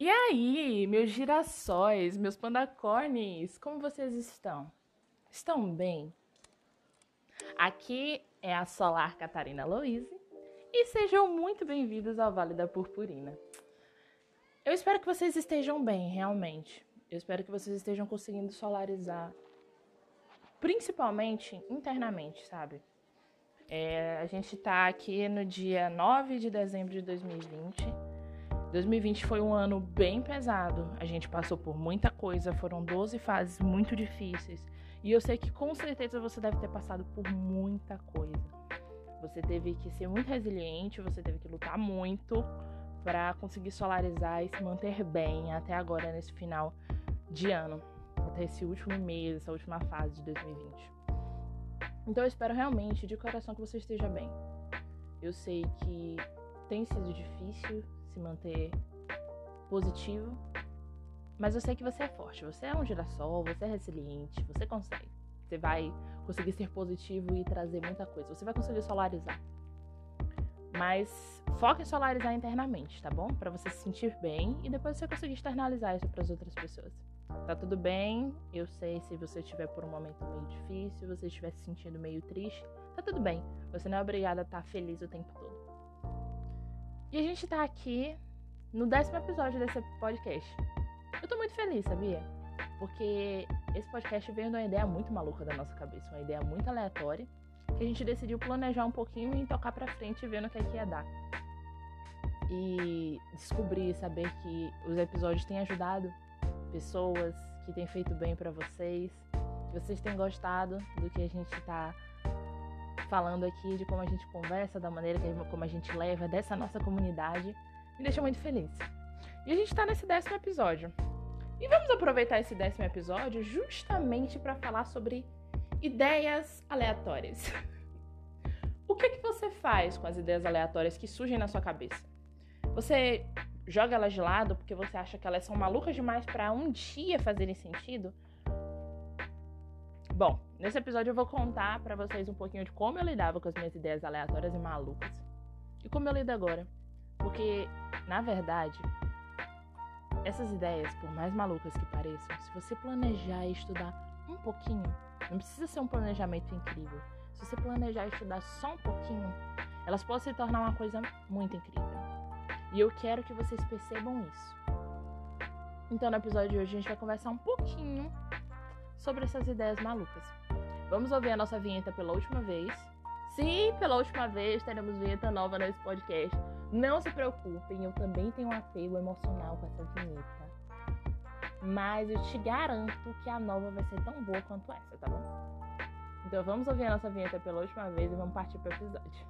E aí, meus girassóis, meus pandacornes, como vocês estão? Estão bem? Aqui é a Solar Catarina Louise e sejam muito bem-vindos ao Vale da Purpurina. Eu espero que vocês estejam bem, realmente. Eu espero que vocês estejam conseguindo solarizar, principalmente internamente, sabe? É, a gente tá aqui no dia 9 de dezembro de 2020 2020 foi um ano bem pesado. A gente passou por muita coisa, foram 12 fases muito difíceis. E eu sei que com certeza você deve ter passado por muita coisa. Você teve que ser muito resiliente, você teve que lutar muito para conseguir solarizar e se manter bem até agora nesse final de ano, até esse último mês, essa última fase de 2020. Então eu espero realmente de coração que você esteja bem. Eu sei que tem sido difícil, se manter positivo. Mas eu sei que você é forte, você é um girassol, você é resiliente, você consegue. Você vai conseguir ser positivo e trazer muita coisa. Você vai conseguir solarizar. Mas foque em solarizar internamente, tá bom? Para você se sentir bem e depois você conseguir externalizar isso para as outras pessoas. Tá tudo bem? Eu sei se você estiver por um momento meio difícil, você estiver se sentindo meio triste, tá tudo bem. Você não é obrigada a estar feliz o tempo todo. E a gente tá aqui no décimo episódio desse podcast. Eu tô muito feliz, sabia? Porque esse podcast veio de uma ideia muito maluca da nossa cabeça, uma ideia muito aleatória, que a gente decidiu planejar um pouquinho e tocar pra frente vendo o que é que ia dar. E descobrir, saber que os episódios têm ajudado pessoas, que têm feito bem para vocês, que vocês têm gostado do que a gente tá falando aqui de como a gente conversa, da maneira como a gente leva dessa nossa comunidade, me deixa muito feliz. E a gente está nesse décimo episódio. E vamos aproveitar esse décimo episódio justamente para falar sobre ideias aleatórias. o que, que você faz com as ideias aleatórias que surgem na sua cabeça? Você joga elas de lado porque você acha que elas são malucas demais para um dia fazerem sentido? Bom, nesse episódio eu vou contar para vocês um pouquinho de como eu lidava com as minhas ideias aleatórias e malucas. E como eu lido agora. Porque, na verdade, essas ideias, por mais malucas que pareçam, se você planejar e estudar um pouquinho, não precisa ser um planejamento incrível. Se você planejar e estudar só um pouquinho, elas podem se tornar uma coisa muito incrível. E eu quero que vocês percebam isso. Então, no episódio de hoje, a gente vai conversar um pouquinho sobre essas ideias malucas. Vamos ouvir a nossa vinheta pela última vez. Sim, pela última vez teremos vinheta nova nesse podcast. Não se preocupem, eu também tenho um apego emocional com essa vinheta. Mas eu te garanto que a nova vai ser tão boa quanto essa, tá bom? Então vamos ouvir a nossa vinheta pela última vez e vamos partir para o episódio.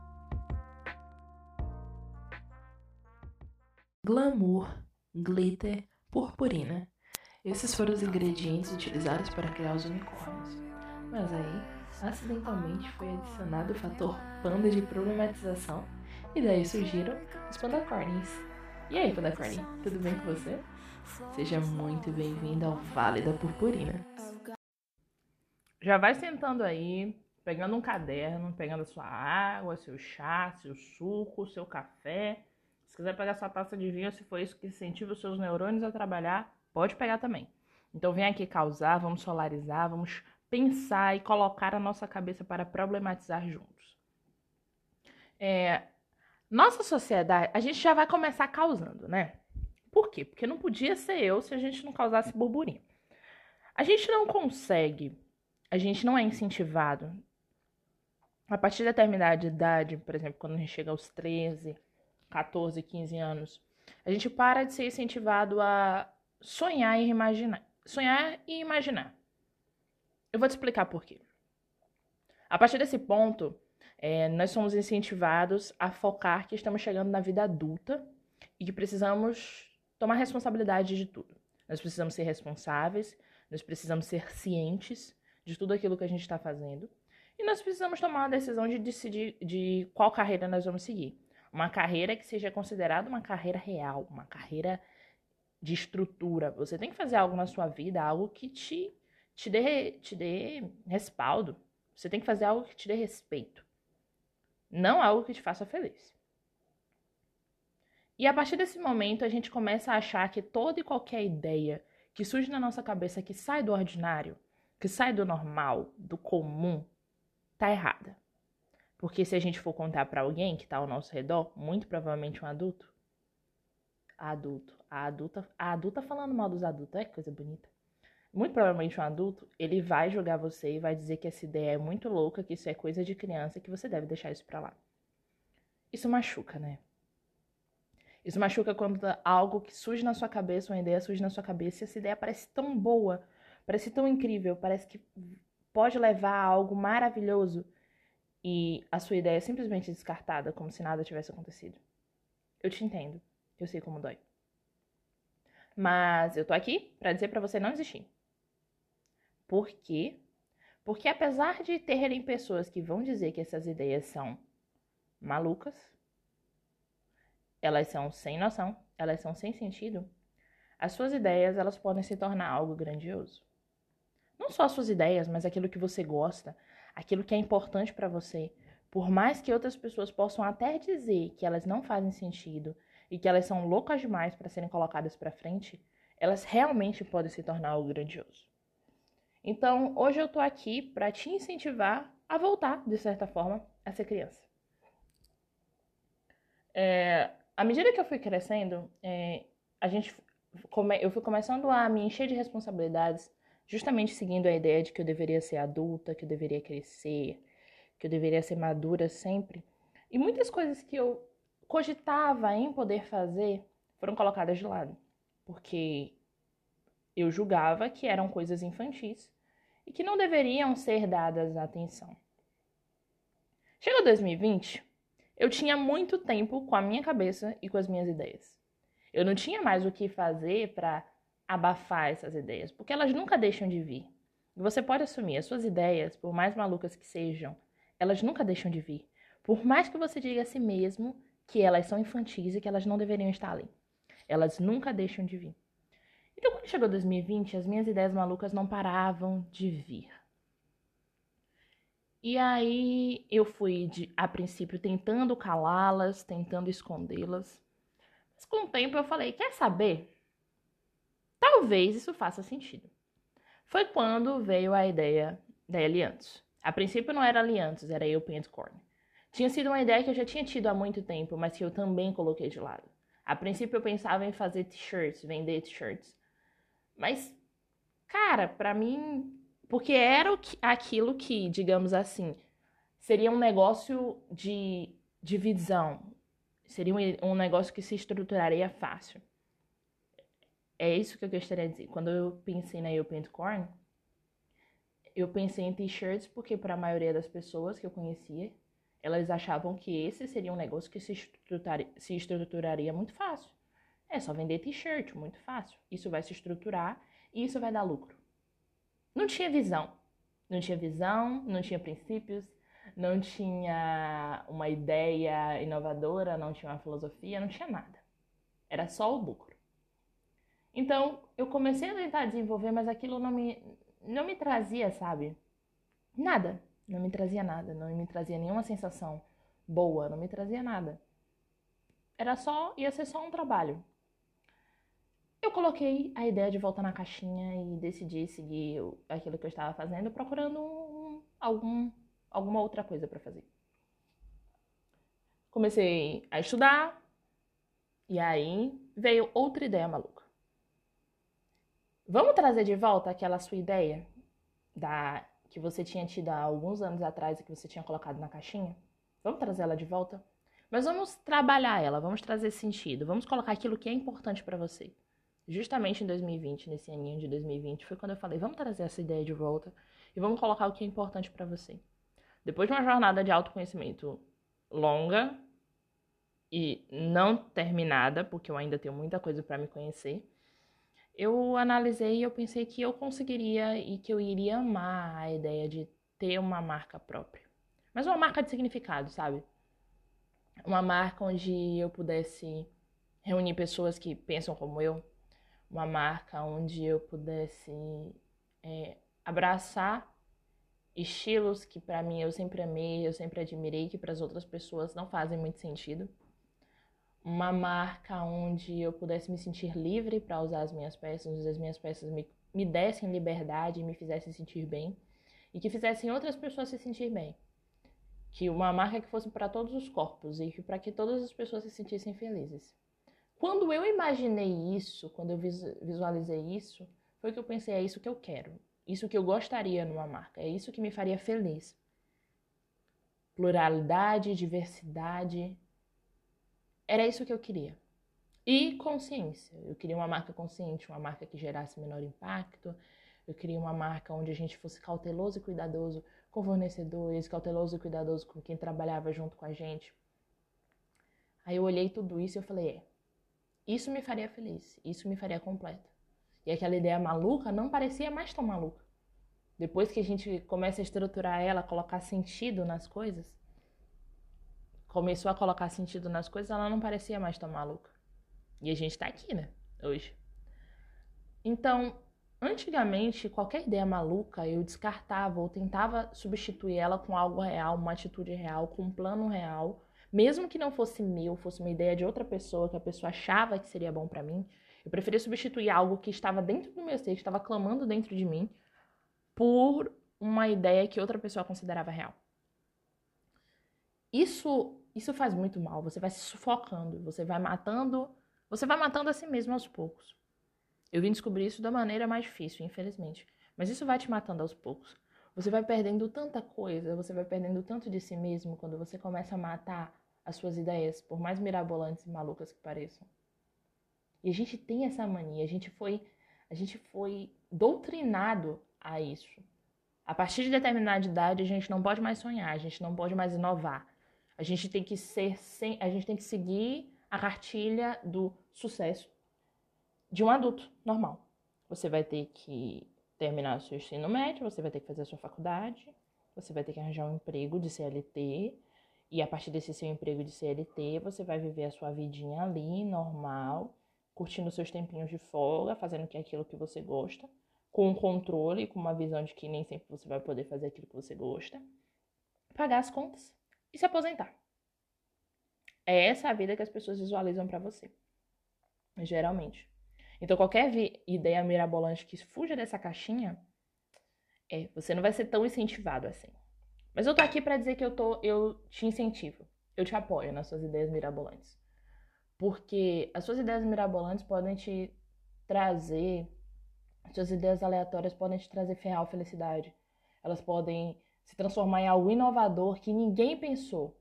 Glamour, glitter, purpurina esses foram os ingredientes utilizados para criar os unicórnios. Mas aí, acidentalmente foi adicionado o fator panda de problematização e daí surgiram os pandacornis. E aí, pandacorn, tudo bem com você? Seja muito bem-vindo ao Vale da Purpurina. Já vai sentando aí, pegando um caderno, pegando a sua água, seu chá, seu suco, seu café. Se quiser pegar sua taça de vinho, se for isso que incentiva os seus neurônios a trabalhar, Pode pegar também. Então vem aqui causar, vamos solarizar, vamos pensar e colocar a nossa cabeça para problematizar juntos. É, nossa sociedade, a gente já vai começar causando, né? Por quê? Porque não podia ser eu se a gente não causasse burburinho. A gente não consegue, a gente não é incentivado. A partir de determinada idade, por exemplo, quando a gente chega aos 13, 14, 15 anos, a gente para de ser incentivado a sonhar e imaginar. Sonhar e imaginar. Eu vou te explicar por quê. A partir desse ponto, é, nós somos incentivados a focar que estamos chegando na vida adulta e que precisamos tomar responsabilidade de tudo. Nós precisamos ser responsáveis, nós precisamos ser cientes de tudo aquilo que a gente está fazendo e nós precisamos tomar a decisão de decidir de qual carreira nós vamos seguir. Uma carreira que seja considerada uma carreira real, uma carreira de estrutura. Você tem que fazer algo na sua vida, algo que te, te, dê, te dê respaldo. Você tem que fazer algo que te dê respeito. Não algo que te faça feliz. E a partir desse momento, a gente começa a achar que toda e qualquer ideia que surge na nossa cabeça que sai do ordinário, que sai do normal, do comum, tá errada. Porque se a gente for contar para alguém que tá ao nosso redor, muito provavelmente um adulto, adulto, a adulta, a adulta falando mal dos adultos, é coisa bonita. Muito provavelmente um adulto, ele vai julgar você e vai dizer que essa ideia é muito louca, que isso é coisa de criança, que você deve deixar isso pra lá. Isso machuca, né? Isso machuca quando algo que surge na sua cabeça, uma ideia surge na sua cabeça e essa ideia parece tão boa, parece tão incrível, parece que pode levar a algo maravilhoso e a sua ideia é simplesmente descartada, como se nada tivesse acontecido. Eu te entendo. Eu sei como dói. Mas eu tô aqui para dizer para você não desistir. Por quê? Porque apesar de terem pessoas que vão dizer que essas ideias são malucas, elas são sem noção, elas são sem sentido, as suas ideias elas podem se tornar algo grandioso. Não só as suas ideias, mas aquilo que você gosta, aquilo que é importante para você. Por mais que outras pessoas possam até dizer que elas não fazem sentido e que elas são loucas demais para serem colocadas para frente, elas realmente podem se tornar algo grandioso. Então, hoje eu tô aqui para te incentivar a voltar, de certa forma, a ser criança. É, à medida que eu fui crescendo, é, a gente come, eu fui começando a me encher de responsabilidades, justamente seguindo a ideia de que eu deveria ser adulta, que eu deveria crescer, que eu deveria ser madura sempre. E muitas coisas que eu cogitava em poder fazer foram colocadas de lado, porque eu julgava que eram coisas infantis e que não deveriam ser dadas atenção. Chegou 2020, eu tinha muito tempo com a minha cabeça e com as minhas ideias. Eu não tinha mais o que fazer para abafar essas ideias, porque elas nunca deixam de vir. Você pode assumir, as suas ideias, por mais malucas que sejam, elas nunca deixam de vir. Por mais que você diga a si mesmo que elas são infantis e que elas não deveriam estar ali. Elas nunca deixam de vir. Então, quando chegou 2020, as minhas ideias malucas não paravam de vir. E aí eu fui, de, a princípio, tentando calá-las, tentando escondê-las. Mas com o tempo eu falei: quer saber? Talvez isso faça sentido. Foi quando veio a ideia da Aliantes. A princípio não era Aliantes, era eu Pentcorn. Tinha sido uma ideia que eu já tinha tido há muito tempo, mas que eu também coloquei de lado. A princípio eu pensava em fazer t-shirts, vender t-shirts. Mas, cara, para mim porque era aquilo que, digamos assim, seria um negócio de divisão. Seria um, negócio que se estruturaria fácil. É isso que eu gostaria de dizer. Quando eu pensei na Eu Corn, eu pensei em t-shirts porque para a maioria das pessoas que eu conhecia, elas achavam que esse seria um negócio que se, se estruturaria muito fácil. É só vender t-shirt, muito fácil. Isso vai se estruturar e isso vai dar lucro. Não tinha visão. Não tinha visão, não tinha princípios, não tinha uma ideia inovadora, não tinha uma filosofia, não tinha nada. Era só o lucro. Então, eu comecei a tentar desenvolver, mas aquilo não me, não me trazia, sabe? Nada. Não me trazia nada. Não me trazia nenhuma sensação boa. Não me trazia nada. Era só, ia ser só um trabalho. Eu coloquei a ideia de voltar na caixinha e decidi seguir aquilo que eu estava fazendo, procurando um, algum, alguma outra coisa para fazer. Comecei a estudar e aí veio outra ideia maluca. Vamos trazer de volta aquela sua ideia da que você tinha tido há alguns anos atrás e que você tinha colocado na caixinha? Vamos trazer ela de volta? Mas vamos trabalhar ela, vamos trazer sentido, vamos colocar aquilo que é importante para você justamente em 2020, nesse aninho de 2020, foi quando eu falei: vamos trazer essa ideia de volta e vamos colocar o que é importante para você. Depois de uma jornada de autoconhecimento longa e não terminada, porque eu ainda tenho muita coisa para me conhecer, eu analisei e eu pensei que eu conseguiria e que eu iria amar a ideia de ter uma marca própria. Mas uma marca de significado, sabe? Uma marca onde eu pudesse reunir pessoas que pensam como eu, uma marca onde eu pudesse é, abraçar estilos que para mim eu sempre amei, eu sempre admirei, que para as outras pessoas não fazem muito sentido. Uma marca onde eu pudesse me sentir livre para usar as minhas peças, onde as minhas peças me, me dessem liberdade e me fizessem sentir bem e que fizessem outras pessoas se sentir bem. Que uma marca que fosse para todos os corpos e para que todas as pessoas se sentissem felizes. Quando eu imaginei isso, quando eu visualizei isso, foi que eu pensei: é isso que eu quero, isso que eu gostaria numa marca, é isso que me faria feliz. Pluralidade, diversidade, era isso que eu queria. E consciência. Eu queria uma marca consciente, uma marca que gerasse menor impacto. Eu queria uma marca onde a gente fosse cauteloso e cuidadoso com fornecedores, cauteloso e cuidadoso com quem trabalhava junto com a gente. Aí eu olhei tudo isso e eu falei: é, isso me faria feliz, isso me faria completo. E aquela ideia maluca não parecia mais tão maluca. Depois que a gente começa a estruturar ela, colocar sentido nas coisas, começou a colocar sentido nas coisas, ela não parecia mais tão maluca. E a gente tá aqui, né? Hoje. Então, antigamente, qualquer ideia maluca eu descartava ou tentava substituir ela com algo real, uma atitude real, com um plano real, mesmo que não fosse meu, fosse uma ideia de outra pessoa que a pessoa achava que seria bom para mim. Eu preferia substituir algo que estava dentro do meu ser, que estava clamando dentro de mim, por uma ideia que outra pessoa considerava real. Isso isso faz muito mal. Você vai se sufocando, você vai matando, você vai matando a si mesmo aos poucos. Eu vim descobrir isso da maneira mais difícil, infelizmente. Mas isso vai te matando aos poucos. Você vai perdendo tanta coisa, você vai perdendo tanto de si mesmo quando você começa a matar as suas ideias, por mais mirabolantes e malucas que pareçam. E a gente tem essa mania, a gente foi, a gente foi doutrinado a isso. A partir de determinada idade, a gente não pode mais sonhar, a gente não pode mais inovar. A gente tem que ser sem, a gente tem que seguir a cartilha do sucesso de um adulto normal. Você vai ter que terminar o seu ensino médio, você vai ter que fazer a sua faculdade, você vai ter que arranjar um emprego de CLT, e a partir desse seu emprego de CLT, você vai viver a sua vidinha ali, normal, curtindo seus tempinhos de folga, fazendo que aquilo que você gosta, com um controle, com uma visão de que nem sempre você vai poder fazer aquilo que você gosta, pagar as contas e se aposentar. É essa a vida que as pessoas visualizam para você, geralmente. Então, qualquer ideia mirabolante que fuja dessa caixinha, é, você não vai ser tão incentivado assim. Mas eu tô aqui para dizer que eu tô, eu te incentivo, eu te apoio nas suas ideias mirabolantes. Porque as suas ideias mirabolantes podem te trazer, suas ideias aleatórias podem te trazer real felicidade. Elas podem se transformar em algo inovador que ninguém pensou.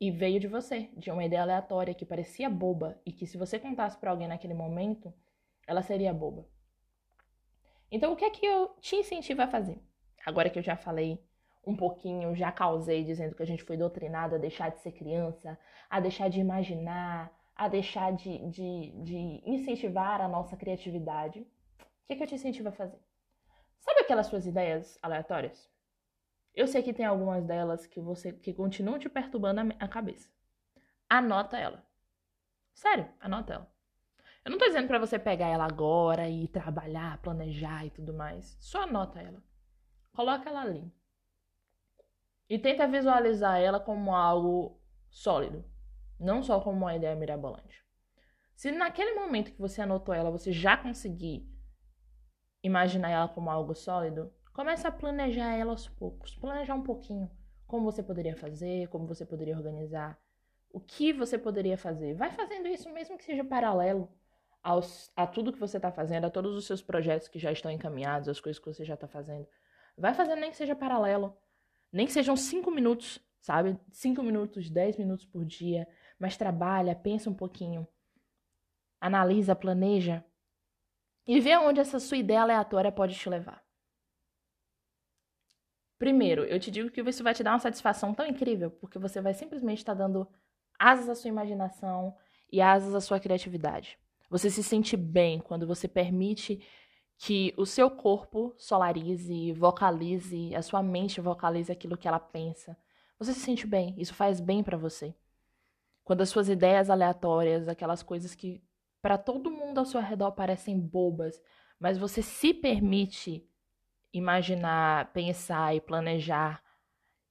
E veio de você, de uma ideia aleatória que parecia boba e que se você contasse para alguém naquele momento, ela seria boba. Então, o que é que eu te incentivo a fazer? Agora que eu já falei um pouquinho, já causei dizendo que a gente foi doutrinado a deixar de ser criança, a deixar de imaginar, a deixar de, de, de incentivar a nossa criatividade. O que é que eu te incentivo a fazer? Aquelas suas ideias aleatórias? Eu sei que tem algumas delas que você que continuam te perturbando a, a cabeça. Anota ela. Sério, anota ela. Eu não tô dizendo para você pegar ela agora e trabalhar, planejar e tudo mais. Só anota ela. Coloca ela ali. E tenta visualizar ela como algo sólido, não só como uma ideia mirabolante. Se naquele momento que você anotou ela, você já conseguir imaginar ela como algo sólido, comece a planejar ela aos poucos. Planejar um pouquinho como você poderia fazer, como você poderia organizar, o que você poderia fazer. Vai fazendo isso mesmo que seja paralelo aos, a tudo que você está fazendo, a todos os seus projetos que já estão encaminhados, as coisas que você já está fazendo. Vai fazendo nem que seja paralelo. Nem que sejam cinco minutos, sabe? Cinco minutos, dez minutos por dia. Mas trabalha, pensa um pouquinho. Analisa, planeja e ver onde essa sua ideia aleatória pode te levar. Primeiro, eu te digo que isso vai te dar uma satisfação tão incrível, porque você vai simplesmente estar dando asas à sua imaginação e asas à sua criatividade. Você se sente bem quando você permite que o seu corpo solarize, vocalize, a sua mente vocalize aquilo que ela pensa. Você se sente bem, isso faz bem para você. Quando as suas ideias aleatórias, aquelas coisas que para todo mundo ao seu redor parecem bobas, mas você se permite imaginar, pensar e planejar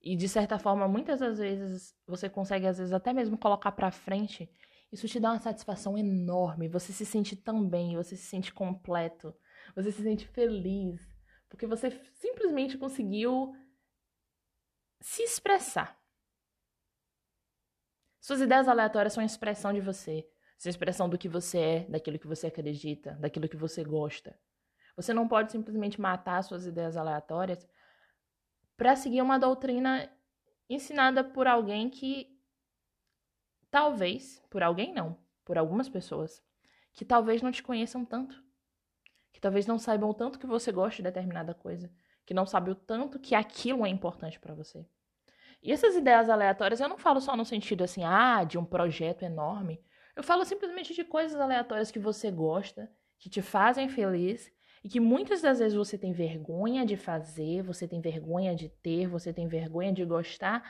e de certa forma, muitas das vezes você consegue às vezes até mesmo colocar para frente, isso te dá uma satisfação enorme. Você se sente tão bem, você se sente completo, você se sente feliz, porque você simplesmente conseguiu se expressar. Suas ideias aleatórias são a expressão de você, são a expressão do que você é, daquilo que você acredita, daquilo que você gosta. Você não pode simplesmente matar suas ideias aleatórias para seguir uma doutrina ensinada por alguém que talvez, por alguém não, por algumas pessoas, que talvez não te conheçam tanto, que talvez não saibam o tanto que você gosta de determinada coisa, que não sabe o tanto que aquilo é importante para você. E essas ideias aleatórias, eu não falo só no sentido assim, ah, de um projeto enorme. Eu falo simplesmente de coisas aleatórias que você gosta, que te fazem feliz e que muitas das vezes você tem vergonha de fazer, você tem vergonha de ter, você tem vergonha de gostar,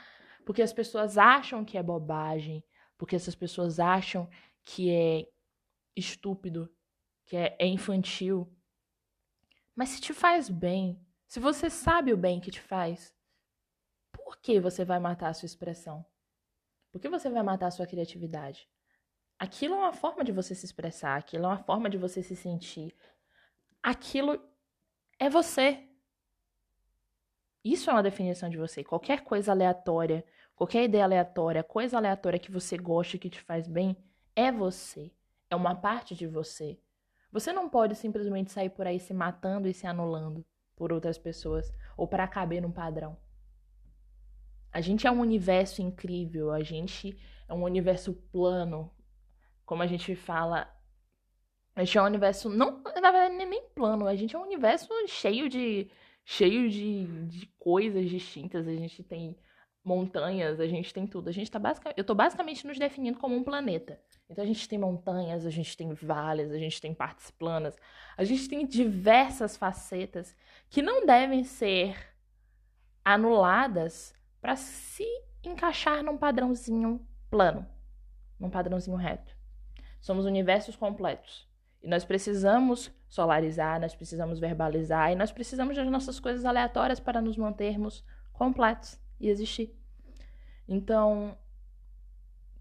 porque as pessoas acham que é bobagem, porque essas pessoas acham que é estúpido, que é, é infantil. Mas se te faz bem, se você sabe o bem que te faz, por que você vai matar a sua expressão? Por que você vai matar a sua criatividade? Aquilo é uma forma de você se expressar, aquilo é uma forma de você se sentir, aquilo é você. Isso é uma definição de você. Qualquer coisa aleatória, qualquer ideia aleatória, coisa aleatória que você gosta que te faz bem, é você. É uma parte de você. Você não pode simplesmente sair por aí se matando e se anulando por outras pessoas ou para caber num padrão. A gente é um universo incrível, a gente é um universo plano. Como a gente fala, a gente é um universo, não, na verdade, nem plano, a gente é um universo cheio de cheio de, de coisas distintas. A gente tem montanhas, a gente tem tudo. A gente tá basicamente, eu tô basicamente nos definindo como um planeta. Então a gente tem montanhas, a gente tem vales, a gente tem partes planas, a gente tem diversas facetas que não devem ser anuladas para se encaixar num padrãozinho plano, num padrãozinho reto. Somos universos completos. E nós precisamos solarizar, nós precisamos verbalizar e nós precisamos das nossas coisas aleatórias para nos mantermos completos e existir. Então,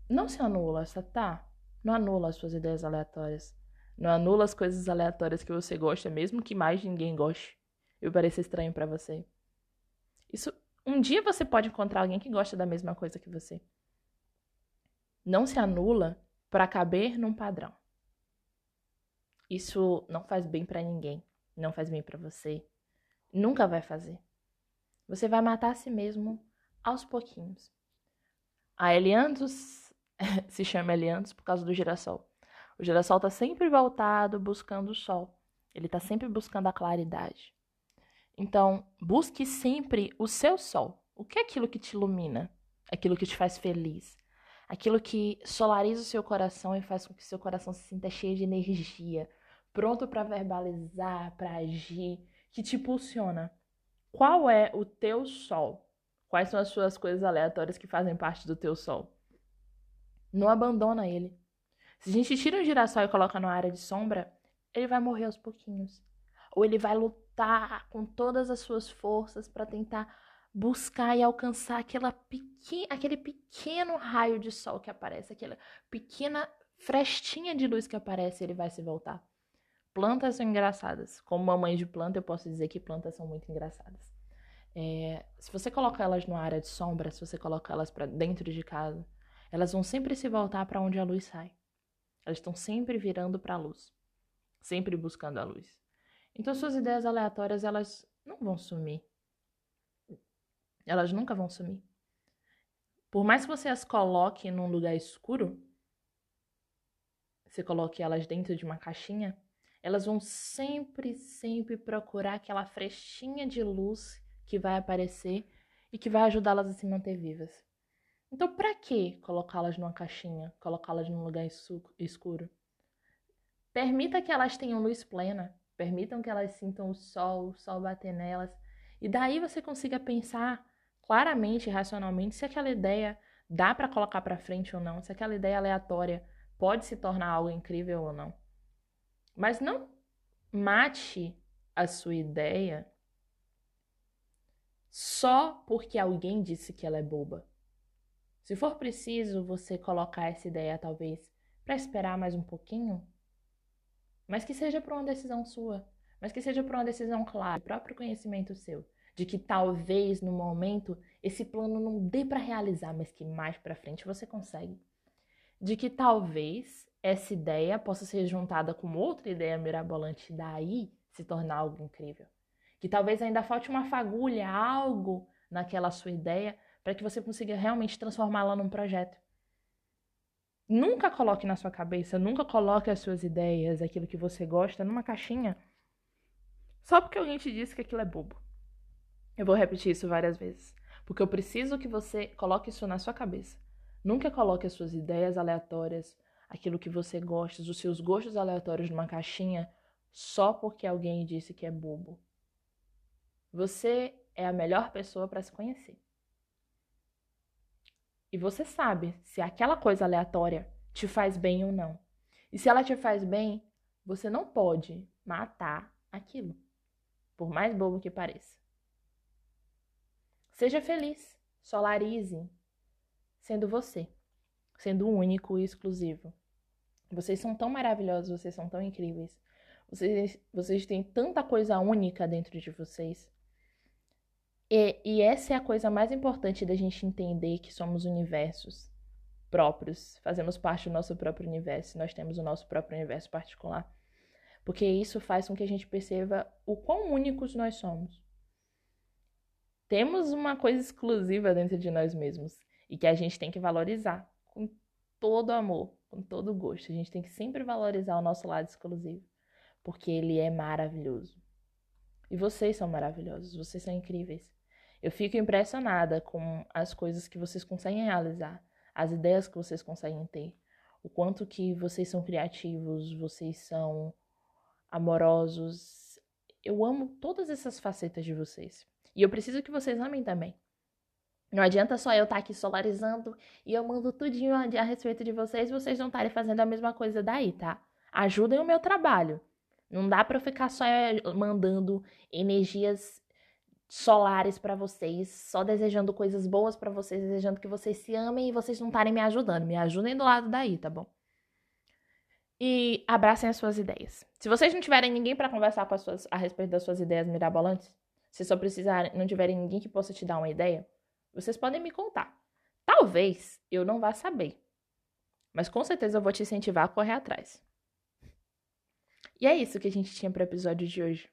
não se anula, tá? Não anula as suas ideias aleatórias. Não anula as coisas aleatórias que você gosta, mesmo que mais ninguém goste. Eu pareça estranho para você. Isso, um dia você pode encontrar alguém que gosta da mesma coisa que você. Não se anula para caber num padrão. Isso não faz bem para ninguém, não faz bem para você, nunca vai fazer. Você vai matar a si mesmo aos pouquinhos. A Elianthus se chama Elianthus por causa do girassol. O girassol está sempre voltado buscando o sol. Ele está sempre buscando a claridade. Então, busque sempre o seu sol. O que é aquilo que te ilumina? Aquilo que te faz feliz? Aquilo que solariza o seu coração e faz com que seu coração se sinta cheio de energia, pronto para verbalizar, para agir, que te impulsiona. Qual é o teu sol? Quais são as suas coisas aleatórias que fazem parte do teu sol? Não abandona ele. Se a gente tira um girassol e coloca numa área de sombra, ele vai morrer aos pouquinhos. Ou ele vai lutar com todas as suas forças para tentar buscar e alcançar aquela pequen aquele pequeno raio de sol que aparece, aquela pequena frestinha de luz que aparece, ele vai se voltar. Plantas são engraçadas. Como mamãe de planta, eu posso dizer que plantas são muito engraçadas. É, se você colocar elas numa área de sombra, se você colocar elas para dentro de casa, elas vão sempre se voltar para onde a luz sai. Elas estão sempre virando para a luz, sempre buscando a luz. Então suas ideias aleatórias elas não vão sumir. Elas nunca vão sumir. Por mais que você as coloque num lugar escuro, você coloque elas dentro de uma caixinha, elas vão sempre, sempre procurar aquela frestinha de luz que vai aparecer e que vai ajudá-las a se manter vivas. Então, para que colocá-las numa caixinha, colocá-las num lugar escuro? Permita que elas tenham luz plena, permitam que elas sintam o sol, o sol bater nelas, e daí você consiga pensar claramente, racionalmente, se aquela ideia dá para colocar para frente ou não, se aquela ideia aleatória pode se tornar algo incrível ou não. Mas não mate a sua ideia só porque alguém disse que ela é boba. Se for preciso você colocar essa ideia, talvez, para esperar mais um pouquinho, mas que seja por uma decisão sua, mas que seja por uma decisão clara, próprio conhecimento seu, de que talvez no momento esse plano não dê para realizar, mas que mais para frente você consegue. De que talvez essa ideia possa ser juntada com outra ideia mirabolante e daí se tornar algo incrível. Que talvez ainda falte uma fagulha, algo naquela sua ideia para que você consiga realmente transformá-la num projeto. Nunca coloque na sua cabeça, nunca coloque as suas ideias, aquilo que você gosta, numa caixinha só porque alguém te disse que aquilo é bobo. Eu vou repetir isso várias vezes, porque eu preciso que você coloque isso na sua cabeça. Nunca coloque as suas ideias aleatórias, aquilo que você gosta, os seus gostos aleatórios numa caixinha só porque alguém disse que é bobo. Você é a melhor pessoa para se conhecer. E você sabe se aquela coisa aleatória te faz bem ou não. E se ela te faz bem, você não pode matar aquilo, por mais bobo que pareça. Seja feliz, solarize, sendo você, sendo único e exclusivo. Vocês são tão maravilhosos, vocês são tão incríveis. Vocês, vocês têm tanta coisa única dentro de vocês. E, e essa é a coisa mais importante da gente entender que somos universos próprios, fazemos parte do nosso próprio universo, nós temos o nosso próprio universo particular. Porque isso faz com que a gente perceba o quão únicos nós somos. Temos uma coisa exclusiva dentro de nós mesmos e que a gente tem que valorizar com todo amor, com todo gosto. A gente tem que sempre valorizar o nosso lado exclusivo, porque ele é maravilhoso. E vocês são maravilhosos, vocês são incríveis. Eu fico impressionada com as coisas que vocês conseguem realizar, as ideias que vocês conseguem ter, o quanto que vocês são criativos, vocês são amorosos. Eu amo todas essas facetas de vocês. E eu preciso que vocês amem também. Não adianta só eu estar aqui solarizando e eu mando tudinho a respeito de vocês e vocês não estarem fazendo a mesma coisa daí, tá? Ajudem o meu trabalho. Não dá para eu ficar só eh, mandando energias solares para vocês, só desejando coisas boas para vocês, desejando que vocês se amem e vocês não estarem me ajudando. Me ajudem do lado daí, tá bom? E abracem as suas ideias. Se vocês não tiverem ninguém para conversar com as suas, a respeito das suas ideias mirabolantes, se só precisarem, não tiverem ninguém que possa te dar uma ideia, vocês podem me contar. Talvez eu não vá saber, mas com certeza eu vou te incentivar a correr atrás. E é isso que a gente tinha para o episódio de hoje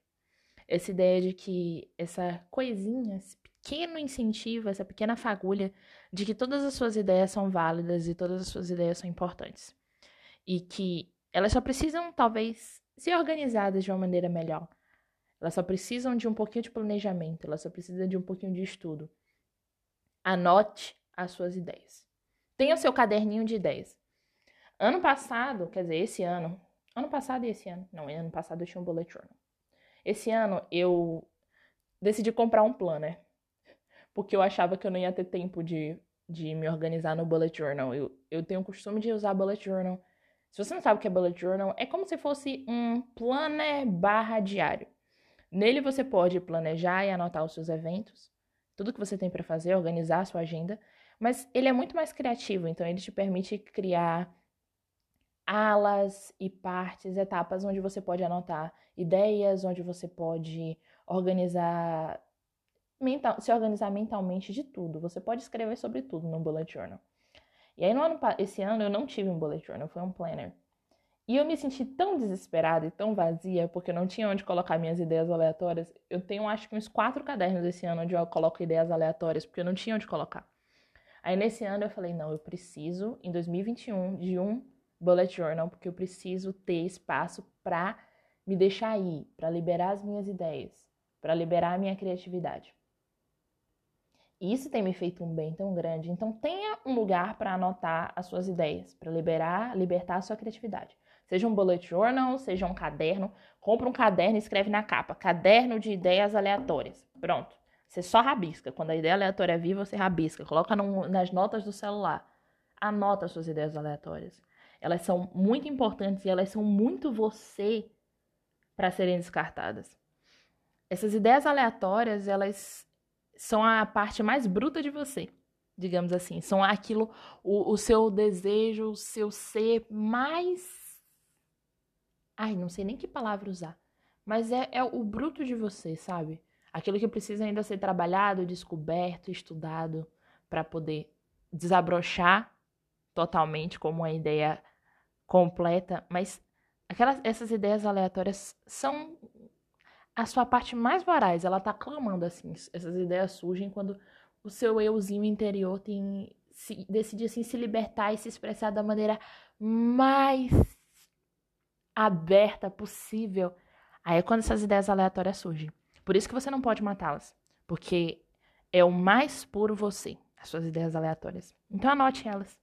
essa ideia de que essa coisinha, esse pequeno incentivo, essa pequena fagulha de que todas as suas ideias são válidas e todas as suas ideias são importantes. E que elas só precisam, talvez, ser organizadas de uma maneira melhor. Elas só precisam de um pouquinho de planejamento, elas só precisam de um pouquinho de estudo. Anote as suas ideias. Tenha seu caderninho de ideias. Ano passado, quer dizer, esse ano, ano passado e esse ano, não, ano passado eu tinha um bullet journal. Esse ano eu decidi comprar um planner, porque eu achava que eu não ia ter tempo de, de me organizar no bullet journal. Eu, eu tenho o costume de usar bullet journal. Se você não sabe o que é bullet journal, é como se fosse um planner barra diário. Nele você pode planejar e anotar os seus eventos, tudo que você tem para fazer, organizar a sua agenda, mas ele é muito mais criativo, então ele te permite criar alas e partes, etapas onde você pode anotar ideias, onde você pode organizar mental, se organizar mentalmente de tudo. Você pode escrever sobre tudo no bullet journal. E aí no ano esse ano eu não tive um bullet journal, foi um planner. E eu me senti tão desesperada e tão vazia porque eu não tinha onde colocar minhas ideias aleatórias. Eu tenho acho que uns quatro cadernos esse ano onde eu coloco ideias aleatórias porque eu não tinha onde colocar. Aí nesse ano eu falei, não, eu preciso em 2021 de um bullet journal porque eu preciso ter espaço para me deixar ir, para liberar as minhas ideias, para liberar a minha criatividade. Isso tem me feito um bem tão grande. Então tenha um lugar para anotar as suas ideias, para liberar, libertar a sua criatividade. Seja um bullet journal, seja um caderno, compra um caderno e escreve na capa: caderno de ideias aleatórias. Pronto. Você só rabisca. Quando a ideia aleatória vir, você rabisca. Coloca nas notas do celular. Anota as suas ideias aleatórias. Elas são muito importantes e elas são muito você para serem descartadas. Essas ideias aleatórias, elas são a parte mais bruta de você, digamos assim. São aquilo, o, o seu desejo, o seu ser mais. Ai, não sei nem que palavra usar. Mas é, é o bruto de você, sabe? Aquilo que precisa ainda ser trabalhado, descoberto, estudado, para poder desabrochar totalmente como uma ideia completa. Mas aquelas, essas ideias aleatórias são a sua parte mais voraz, ela tá clamando assim. Essas ideias surgem quando o seu euzinho interior tem se, decide assim se libertar e se expressar da maneira mais aberta possível. Aí é quando essas ideias aleatórias surgem. Por isso que você não pode matá-las, porque é o mais puro você, as suas ideias aleatórias. Então anote elas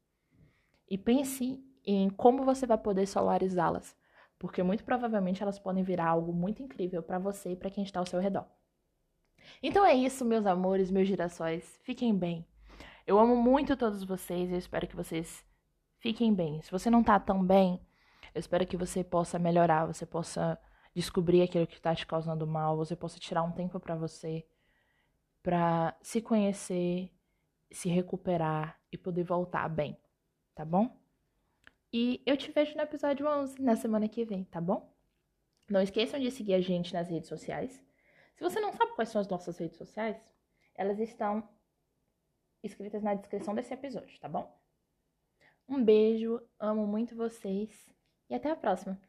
e pense em como você vai poder solarizá-las porque muito provavelmente elas podem virar algo muito incrível para você e para quem está ao seu redor. Então é isso, meus amores, meus girassóis. Fiquem bem. Eu amo muito todos vocês e eu espero que vocês fiquem bem. Se você não tá tão bem, eu espero que você possa melhorar, você possa descobrir aquilo que está te causando mal, você possa tirar um tempo para você, para se conhecer, se recuperar e poder voltar bem, tá bom? E eu te vejo no episódio 11 na semana que vem, tá bom? Não esqueçam de seguir a gente nas redes sociais. Se você não sabe quais são as nossas redes sociais, elas estão escritas na descrição desse episódio, tá bom? Um beijo, amo muito vocês e até a próxima!